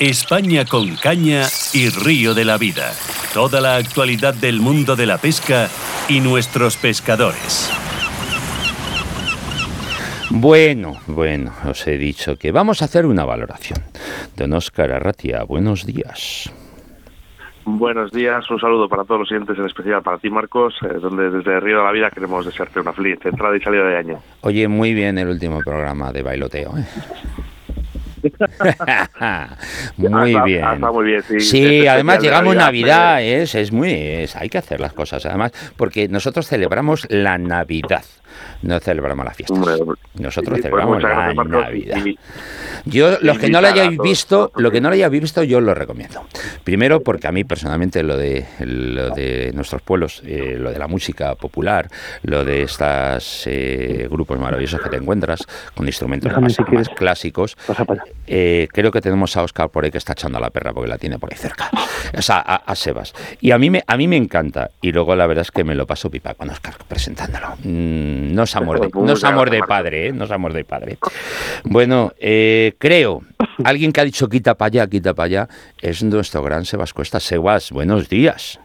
España con caña y río de la vida. Toda la actualidad del mundo de la pesca y nuestros pescadores. Bueno, bueno, os he dicho que vamos a hacer una valoración. Don Óscar Arratia, buenos días. Buenos días, un saludo para todos los siguientes, en especial para ti, Marcos, eh, donde desde Río de la Vida queremos desearte una feliz entrada y salida de año. Oye, muy bien el último programa de bailoteo. ¿eh? muy bien. muy bien, sí. Sí, además llegamos Navidad, es, es muy, es, hay que hacer las cosas, además, porque nosotros celebramos la Navidad no celebramos la fiesta. Nosotros pues celebramos la Navidad. Yo, los que no lo hayáis visto, lo que no lo hayáis visto, yo lo recomiendo. Primero, porque a mí personalmente lo de, lo de nuestros pueblos, eh, lo de la música popular, lo de estos eh, grupos maravillosos que te encuentras, con instrumentos más, clásicos, eh, creo que tenemos a Oscar por ahí que está echando a la perra porque la tiene por ahí cerca. O sea, a, Sebas. Y a mí, me, a mí me encanta. Y luego la verdad es que me lo paso pipa con Oscar presentándolo. Mm, no es amor de, no de padre, ¿eh? No es amor de padre. Bueno, eh, creo, alguien que ha dicho quita para allá, quita para allá, es nuestro gran Sebas Cuesta. Sebas, buenos días.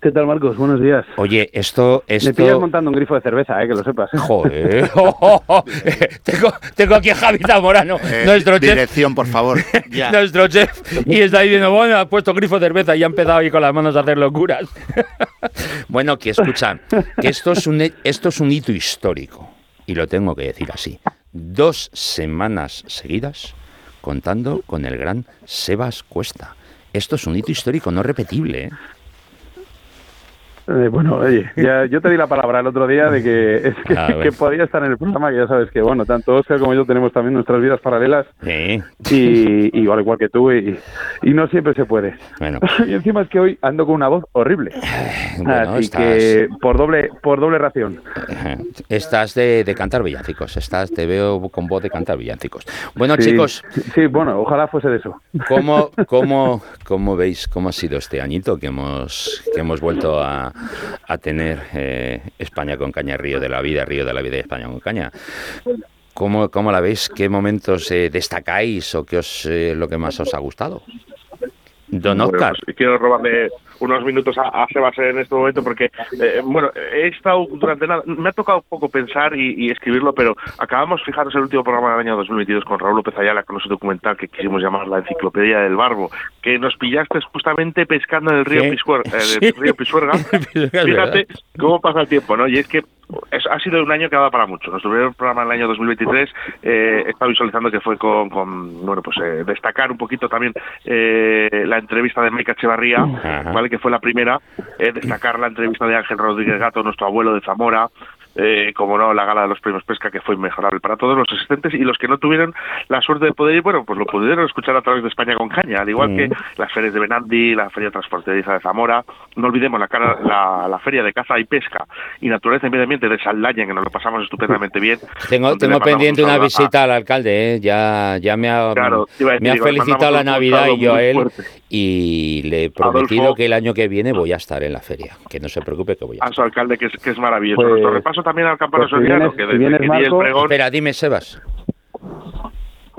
¿Qué tal, Marcos? Buenos días. Oye, esto... esto... Me pillas montando un grifo de cerveza, eh, que lo sepas. Joder. tengo, tengo, aquí a Javi Zamorano, eh, nuestro chef. Dirección, por favor. nuestro chef. Y está diciendo, bueno, ha puesto grifo de cerveza y ha empezado ahí con las manos a hacer locuras. bueno, que escuchan, que esto es, un, esto es un hito histórico. Y lo tengo que decir así. Dos semanas seguidas contando con el gran Sebas Cuesta. Esto es un hito histórico no repetible, ¿eh? Eh, bueno, oye, ya, yo te di la palabra el otro día de que, es que, ah, podía estar en el programa, que ya sabes que, bueno, tanto Oscar como yo tenemos también nuestras vidas paralelas. Sí. Y, igual igual que tú, y, no siempre se puede. Bueno. y encima es que hoy ando con una voz horrible. Así que por doble, por doble ración. Estás de, de, cantar villancicos, estás, te veo con voz de cantar villancicos. Bueno, chicos. Sí, bueno, ojalá fuese de eso. ¿Cómo, cómo, cómo veis cómo ha sido este añito que hemos, que hemos vuelto a a tener eh, España con caña, Río de la Vida, Río de la Vida y España con caña. ¿Cómo, cómo la veis? ¿Qué momentos eh, destacáis o qué os eh, lo que más os ha gustado? Don Oscar. Pues, quiero robarle unos minutos a, a Sebas en este momento porque, eh, bueno, he estado durante nada, me ha tocado un poco pensar y, escribirlo, pero acabamos, fijaros, el último programa del año 2022 con Raúl López Ayala, con ese documental que quisimos llamar La Enciclopedia del Barbo, que nos pillaste justamente pescando en el río, eh, río Pisuerga. Fíjate cómo pasa el tiempo, ¿no? Y es que ha sido un año que ha dado para mucho. Nuestro primer programa en el año 2023 eh, está visualizando que fue con, bueno, pues eh, destacar un poquito también eh, la entrevista de Mica Echevarría, ¿vale? que fue la primera, eh, destacar la entrevista de Ángel Rodríguez Gato, nuestro abuelo de Zamora, eh, como no, la gala de los premios Pesca, que fue inmejorable para todos los asistentes y los que no tuvieron la suerte de poder ir, bueno, pues lo pudieron escuchar a través de España con Caña, al igual que las ferias de Benandi, la Feria Transportadora de Zamora, no olvidemos la, cara, la, Feria de Caza y Pesca y Naturaleza y Medio Ambiente de Saldaña, que nos lo pasamos estupendamente bien. Tengo, tengo pendiente una visita al alcalde, ¿eh? ya, ya me ha, me ha felicitado la Navidad y yo a él, y le he prometido que el año que viene voy a estar en la feria, que no se preocupe que voy a, estar. A su alcalde, que es, que es maravilloso. Pues Nuestro repaso también al campano pues que desde que el pregón... Espera, dime, Sebas.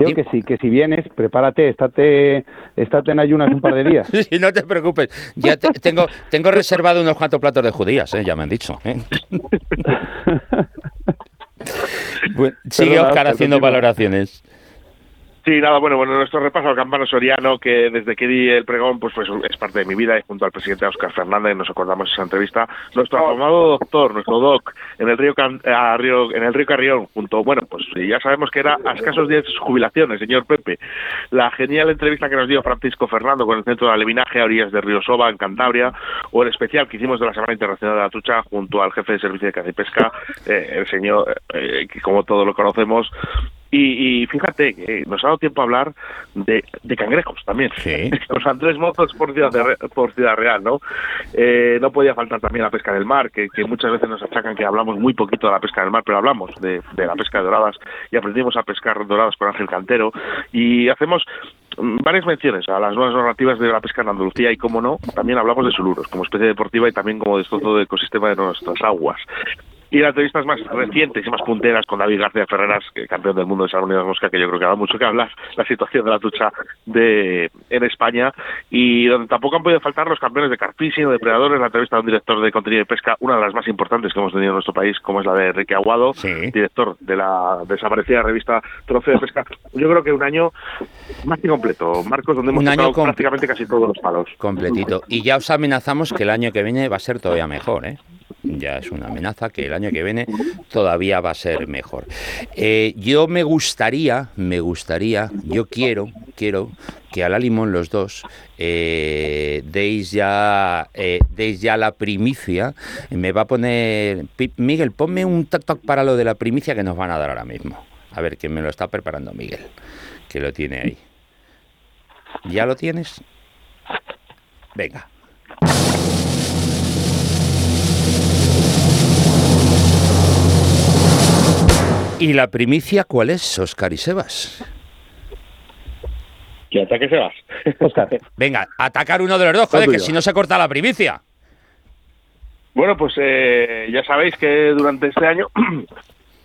Digo que sí, que si vienes, prepárate, estate, estate en ayunas un par de días. sí, no te preocupes. Ya tengo, tengo reservado unos cuantos platos de judías, ¿eh? ya me han dicho. ¿eh? sigue Oscar haciendo valoraciones. Sí, nada, bueno, bueno, nuestro repaso al campano soriano, que desde que di el pregón, pues, pues es parte de mi vida, y junto al presidente Oscar Fernández nos acordamos esa entrevista, nuestro afamado doctor, nuestro doc, en el río, en el río Carrión, junto, bueno, pues ya sabemos que era a escasos días de jubilaciones, señor Pepe, la genial entrevista que nos dio Francisco Fernando con el Centro de Alevinaje a orillas de Río Soba, en Cantabria, o el especial que hicimos de la Semana Internacional de la Tucha, junto al jefe de Servicio de Caza y Pesca, eh, el señor, eh, que como todos lo conocemos, y, fíjate, que nos ha dado tiempo a hablar de, cangrejos también. Sí. Los Andrés Mozos por Ciudad, por Ciudad Real, ¿no? Eh, no podía faltar también la pesca del mar, que, muchas veces nos achacan que hablamos muy poquito de la pesca del mar, pero hablamos de, la pesca de doradas y aprendimos a pescar doradas con Ángel Cantero. Y hacemos varias menciones a las nuevas normativas de la pesca en Andalucía y, como no, también hablamos de suluros como especie deportiva y también como destrozo del ecosistema de nuestras aguas. Y las entrevistas más recientes y más punteras con David García Ferreras, campeón del mundo de de Mosca, que yo creo que ha mucho que hablar, la situación de la tucha de, en España, y donde tampoco han podido faltar los campeones de carfishing o depredadores, la entrevista de un director de contenido de pesca, una de las más importantes que hemos tenido en nuestro país, como es la de Enrique Aguado, director de la desaparecida revista Trofeo de Pesca. Yo creo que un año más que completo, Marcos, donde hemos tocado prácticamente casi todos los palos. Completito. Y ya os amenazamos que el año que viene va a ser todavía mejor, ¿eh? Ya es una amenaza que el año que viene todavía va a ser mejor. Eh, yo me gustaría, me gustaría, yo quiero, quiero que a la limón los dos eh, deis ya eh, deis ya la primicia. Me va a poner Miguel, ponme un toc para lo de la primicia que nos van a dar ahora mismo. A ver, que me lo está preparando Miguel, que lo tiene ahí. ¿Ya lo tienes? Venga. ¿Y la primicia cuál es, Oscar y Sebas? Que ataque Sebas. Oscar. Venga, atacar uno de los dos, joder, que si no se corta la primicia. Bueno, pues eh, ya sabéis que durante este año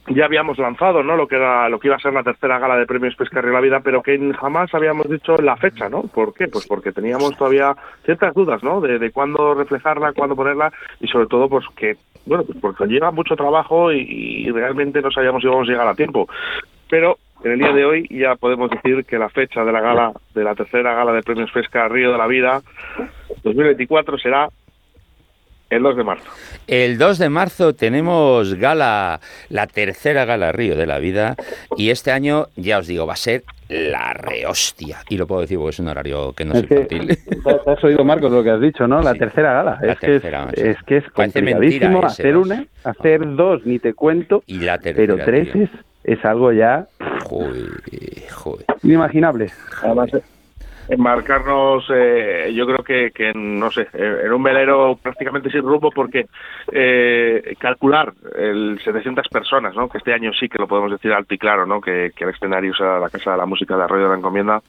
ya habíamos lanzado no lo que era lo que iba a ser la tercera gala de premios Pesca y la Vida, pero que jamás habíamos dicho la fecha, ¿no? ¿Por qué? Pues porque teníamos todavía ciertas dudas, ¿no? De, cuándo reflejarla, cuándo ponerla y sobre todo pues que bueno, pues porque lleva mucho trabajo y, realmente no sabíamos si íbamos a llegar a tiempo. Pero en el día de hoy ya podemos decir que la fecha de la gala, de la tercera gala de premios Pesca Río de la Vida 2024 será el 2 de marzo. El 2 de marzo tenemos gala, la tercera gala Río de la Vida, y este año, ya os digo, va a ser la rehostia. Y lo puedo decir porque es un horario que no es, infantil. has oído, Marcos, lo que has dicho, ¿no? La tercera gala. es, que es, que es complicadísimo hacer una, hacer dos, ni te cuento, y la pero tres es, algo ya... Joder, joder. Inimaginable. Además, enmarcarnos, eh, yo creo que, que, no sé, en un velero prácticamente sin rumbo porque eh, calcular el 700 personas, ¿no? que este año sí que lo podemos decir alto y claro, ¿no? que, que el escenario sea la Casa de la Música de Arroyo de la Encomienda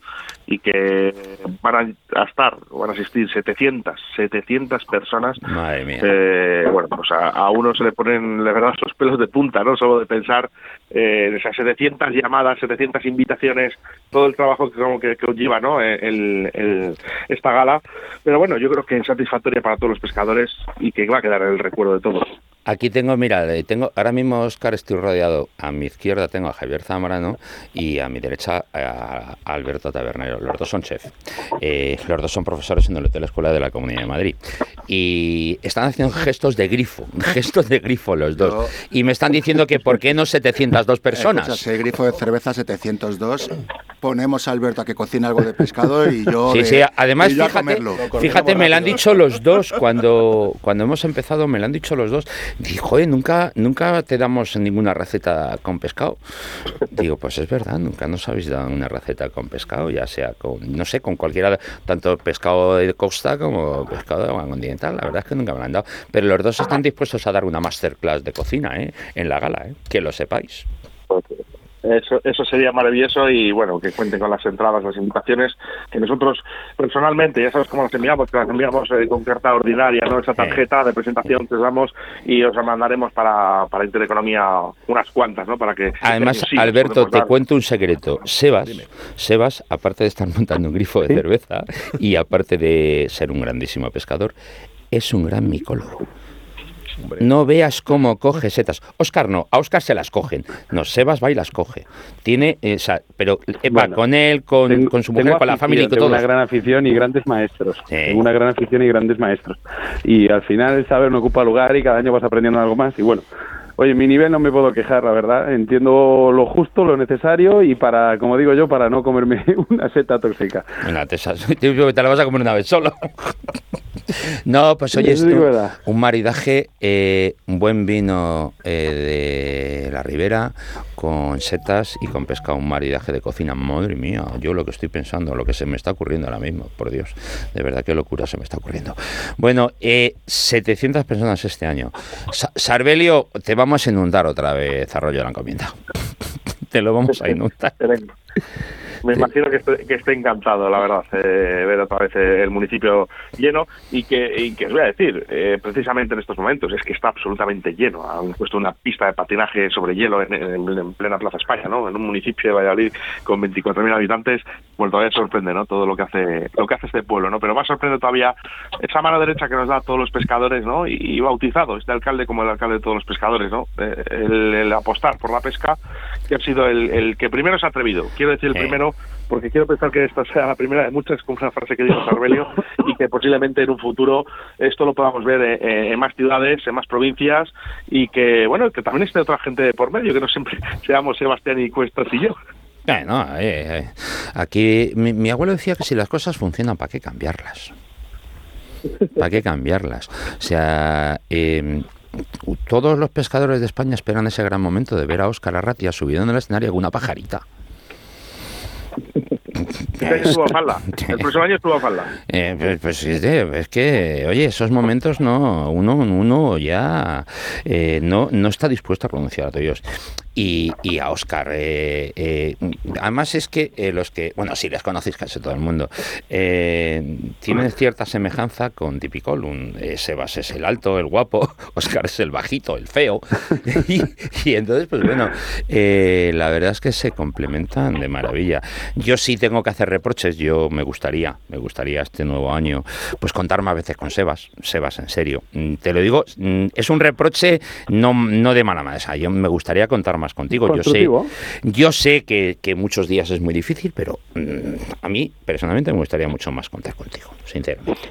y que van a estar, van a asistir 700, 700 personas. Madre mía. Eh, bueno, pues a, uno se le ponen, la verdad, los pelos de punta, ¿no? Solo de pensar eh, esas 700 llamadas, 700 invitaciones, todo el trabajo que, como que, que lleva, ¿no? Eh, el, esta gala. Pero bueno, yo creo que es satisfactoria para todos los pescadores y que va a quedar el recuerdo de todos. Aquí tengo, mira, tengo ahora mismo Oscar estoy rodeado. A mi izquierda tengo a Javier Zamorano y a mi derecha a Alberto Tabernero. Los dos son chef. Eh, los dos son profesores en el Hotel Escuela de la Comunidad de Madrid. Y están haciendo gestos de grifo, gestos de grifo los dos. Y me están diciendo que por qué no 702 personas. el grifo de cerveza 702. Ponemos a Alberto a que cocine algo de pescado y yo. Sí, sí, además, fíjate, fíjate, me lo han dicho los dos cuando, cuando hemos empezado, me lo han dicho los dos. Dijo, nunca, nunca te damos ninguna receta con pescado. Digo, pues es verdad, nunca nos habéis dado una receta con pescado, ya sea con, no sé, con cualquiera, tanto pescado de costa como pescado de continental. La verdad es que nunca me lo han dado. Pero los dos están dispuestos a dar una masterclass de cocina, ¿eh? En la gala, ¿eh? Que lo sepáis. Eso, eso sería maravilloso y bueno, que cuenten con las entradas, las invitaciones, que nosotros personalmente, ya sabes cómo las enviamos, que las enviamos eh, con carta ordinaria, ¿no? Esa tarjeta de presentación que os damos y os la mandaremos para, para Intereconomía unas cuantas, ¿no? Para que... Además, Alberto, te cuento un secreto. Sebas, Sebas, aparte de estar montando un grifo de cerveza y aparte de ser un grandísimo pescador, es un gran micólogo. No veas cómo coge setas. Oscar no, a Oscar se las cogen. No, Sebas va y las coge. Tiene, eh, pero eh, va con él, con, con su mujer, con la familia y con todo. una gran afición y grandes maestros. Tengo una gran afición y grandes maestros. Y al final el saber no ocupa lugar y cada año vas aprendiendo algo más. Y bueno, Oye, mi nivel no me puedo quejar, la verdad. Entiendo lo justo, lo necesario y para, como digo yo, para no comerme una seta tóxica. Una te la vas a comer una vez solo. No, pues oye, un maridaje, eh, un buen vino eh, de la ribera con setas y con pescado, un maridaje de cocina. Madre mía, yo lo que estoy pensando, lo que se me está ocurriendo ahora mismo, por Dios, de verdad qué locura se me está ocurriendo. Bueno, eh, 700 personas este año. Sarbelio, te vamos a inundar otra vez Arroyo de la Encomienda. te lo vamos a inundar. Me imagino que esté, que esté encantado, la verdad, eh, ver otra vez eh, el municipio lleno y que, y que os voy a decir, eh, precisamente en estos momentos, es que está absolutamente lleno. Han puesto una pista de patinaje sobre hielo en, plena Plaza España, ¿no? En un municipio de Valladolid con 24.000 habitantes, pues todavía sorprende, ¿no? Todo lo que hace lo que hace este pueblo, ¿no? Pero más sorprende todavía esa mano derecha que nos da a todos los pescadores, ¿no? Y, bautizado este alcalde como el alcalde de todos los pescadores, ¿no? El, apostar por la pesca, que ha sido el, el que primero se ha atrevido. Quiero decir, el primero porque quiero pensar que esta sea la primera de muchas, con una frase que dijo Sarbelio, y que posiblemente en un futuro esto lo podamos ver en, más ciudades, en más provincias, y que, bueno, que también esté otra gente por medio, que no siempre seamos Sebastián y Cuestas y yo. no, eh, eh, aquí mi, abuelo decía que si las cosas funcionan, ¿para qué cambiarlas? ¿Para qué cambiarlas? O sea, em, todos los pescadores de España esperan ese gran momento de ver a Óscar Arratia subido en el escenario con una pajarita. El próximo año estuvo a falda. Eh, pues, pues es que, oye, esos momentos no, uno, uno ya eh, no, no está dispuesto a pronunciar a Dios y, y a Oscar. Eh, eh, además es que eh, los que, bueno, si les conocéis casi todo el mundo, tienen cierta semejanza con Tipicol. Un, Sebas es el alto, el guapo, Oscar es el bajito, el feo. y, entonces, pues bueno, la verdad es que se complementan de maravilla. Yo sí tengo que hacer reproches, yo me gustaría, me gustaría este nuevo año, pues contar más veces con Sebas. Sebas, en serio. Mm, te lo digo, mm, es un reproche no, no de mala manera. Yo me gustaría contar contigo. Yo sé, yo sé que, muchos días es muy difícil, pero mm, a mí personalmente me gustaría mucho más contar contigo, sinceramente.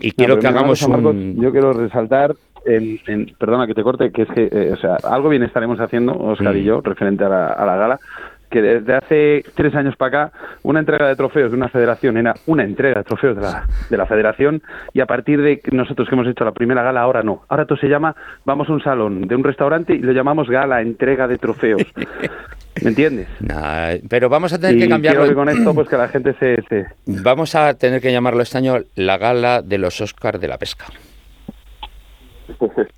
Y quiero que hagamos un... Yo quiero resaltar en, perdona que te corte, que es que, eh, o sea, algo bien estaremos haciendo, Oscar y mm. yo, referente a la, a la gala, que desde hace tres años para acá una entrega de trofeos de una federación era una entrega de trofeos de la, de la federación y a partir de nosotros que hemos hecho la primera gala, ahora no. Ahora todo se llama, vamos a un salón de un restaurante y lo llamamos gala, entrega de trofeos. ¿Me entiendes? pero vamos a tener que cambiarlo. con esto, pues que la gente se, se, Vamos a tener que llamarlo este año la gala de los Oscars de la pesca.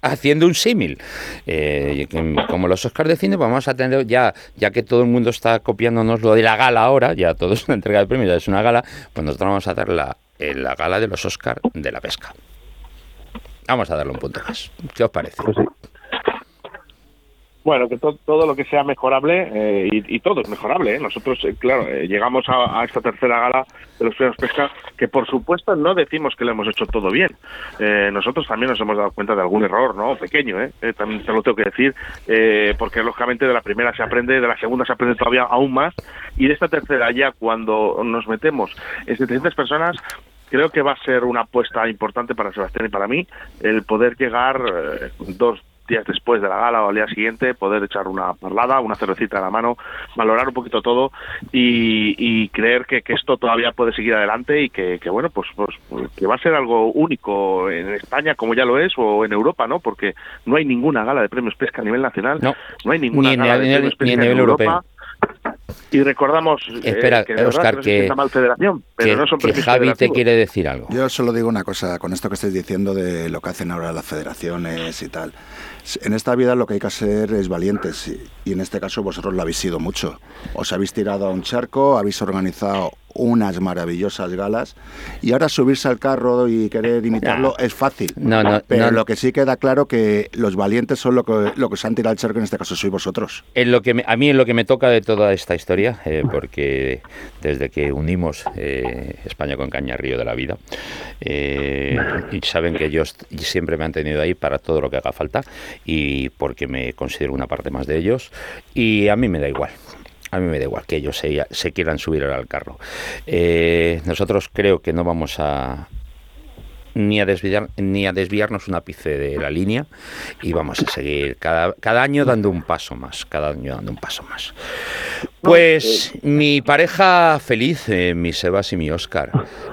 Haciendo un símil. Eh, como los Oscars de cine, vamos a tener ya, ya que todo el mundo está copiándonos lo de la gala ahora, ya todo es una entrega de premios, ya es una gala, pues nosotros vamos a hacer la, eh, la gala de los Oscars de la pesca. Vamos a darle un punto más. ¿Qué os parece? Pues bueno, que todo lo que sea mejorable, eh, y, todo es mejorable. ¿eh? Nosotros, eh, claro, llegamos a, esta tercera gala de los premios pesca, que por supuesto no decimos que lo hemos hecho todo bien. nosotros también nos hemos dado cuenta de algún error, ¿no? Pequeño, ¿eh? también te lo tengo que decir, porque lógicamente de la primera se aprende, de la segunda se aprende todavía aún más, y de esta tercera ya cuando nos metemos en 700 personas, creo que va a ser una apuesta importante para Sebastián y para mí el poder llegar dos días después de la gala o al día siguiente, poder echar una parlada, una cervecita a la mano, valorar un poquito todo y, creer que, esto todavía puede seguir adelante y que, bueno, pues, pues, que va a ser algo único en España como ya lo es o en Europa, ¿no? Porque no hay ninguna gala de premios pesca a nivel nacional, no, no hay ninguna gala de premios pesca en Europa. Y recordamos eh, Espera, que, Oscar, que, federación, pero no son que Javi te quiere decir algo. Yo solo digo una cosa con esto que estáis diciendo de lo que hacen ahora las federaciones y tal. En esta vida lo que hay que hacer es valientes y en este caso vosotros lo habéis sido mucho. Os habéis tirado a un charco, habéis organizado unas maravillosas galas y ahora subirse al carro y querer imitarlo es fácil. No, no, pero lo que sí queda claro que los valientes son lo que, lo que se han tirado al charco, en este caso sois vosotros. En lo que a mí en lo que me toca de toda esta historia, eh, porque desde que unimos eh, España con Caña Río de la Vida, eh, y saben que yo siempre me han tenido ahí para todo lo que haga falta y porque me considero una parte más de ellos y a mí me da igual a mí me da igual que ellos se, quieran subir al carro. Eh, nosotros creo que no vamos a, ni a, desviar, ni a desviarnos un ápice de la línea y vamos a seguir cada, cada año dando un paso más, cada año dando un paso más. Pues mi pareja feliz, eh, mi Sebas y mi Oscar,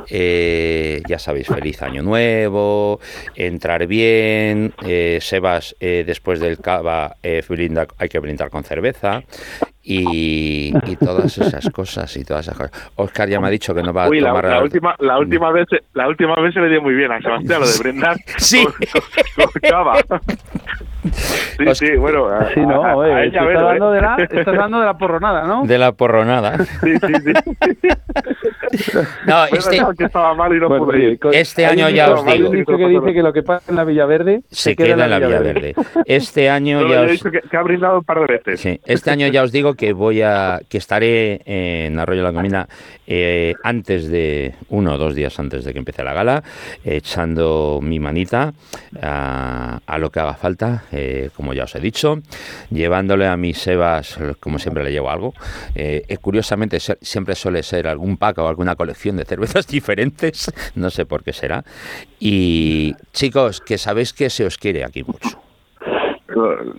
eh, ya sabéis, feliz año nuevo, entrar bien, eh, Sebas después del cava hay que brindar con cerveza y, todas esas cosas y todas esas cosas. Oscar ya me ha dicho que no va a tomar la, última la última vez la última vez se le dio muy bien a Sebastián lo de brindar sí. Sí, sí, bueno. sí, no, estás, hablando de la, estás hablando de la porronada, ¿no? De la porronada. Sí, sí, sí. no, este, que estaba mal y no pude este año ya os digo. dicho que dice que lo que pasa en la Villaverde se, queda, en la Villaverde. Este año ya os... que, que, ha brindado un par de veces. Sí, este año ya os digo que voy a que estaré en Arroyo de la Comina eh, antes de uno o dos días antes de que empiece la gala, echando mi manita a, lo que haga falta, eh, como ya os he dicho, llevándole a mis Sebas, como siempre le llevo algo. Eh, curiosamente siempre suele ser algún pack o alguna colección de cervezas diferentes, no sé por qué será. Y chicos, que sabéis que se os quiere aquí mucho.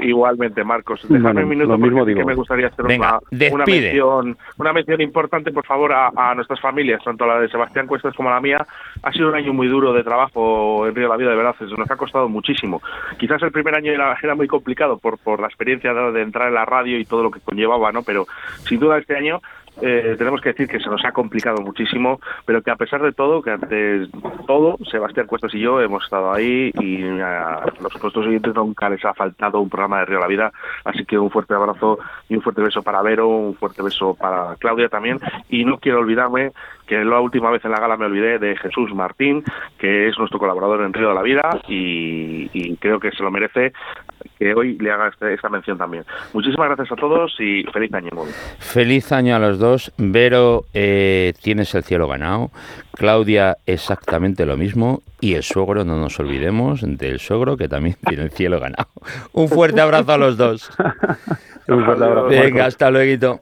Igualmente, Marcos. Déjame un minuto porque que me gustaría hacer una, mención, una mención importante, por favor, a, nuestras familias, tanto la de Sebastián Cuestas como la mía. Ha sido un año muy duro de trabajo en Río de la Vida, de verdad. Nos ha costado muchísimo. Quizás el primer año era, era muy complicado por, por la experiencia de entrar en la radio y todo lo que conllevaba, ¿no? Pero sin duda este año eh, tenemos que decir que se nos ha complicado muchísimo, pero que a pesar de todo, que ante todo, Sebastián Cuestas y yo hemos estado ahí y a los puestos oyentes nunca les ha faltado un programa de Río la Vida, así que un fuerte abrazo y un fuerte beso para Vero, un fuerte beso para Claudia también, y no quiero olvidarme que la última vez en la gala me olvidé de Jesús Martín, que es nuestro colaborador en Río de la Vida y, creo que se lo merece que hoy le haga este, esta mención también. Muchísimas gracias a todos y feliz año. Feliz año a los dos. Vero, eh, tienes el cielo ganado. Claudia, exactamente lo mismo. Y el suegro, no nos olvidemos del suegro que también tiene el cielo ganado. Un fuerte abrazo a los dos. Un fuerte abrazo. Venga, hasta luego.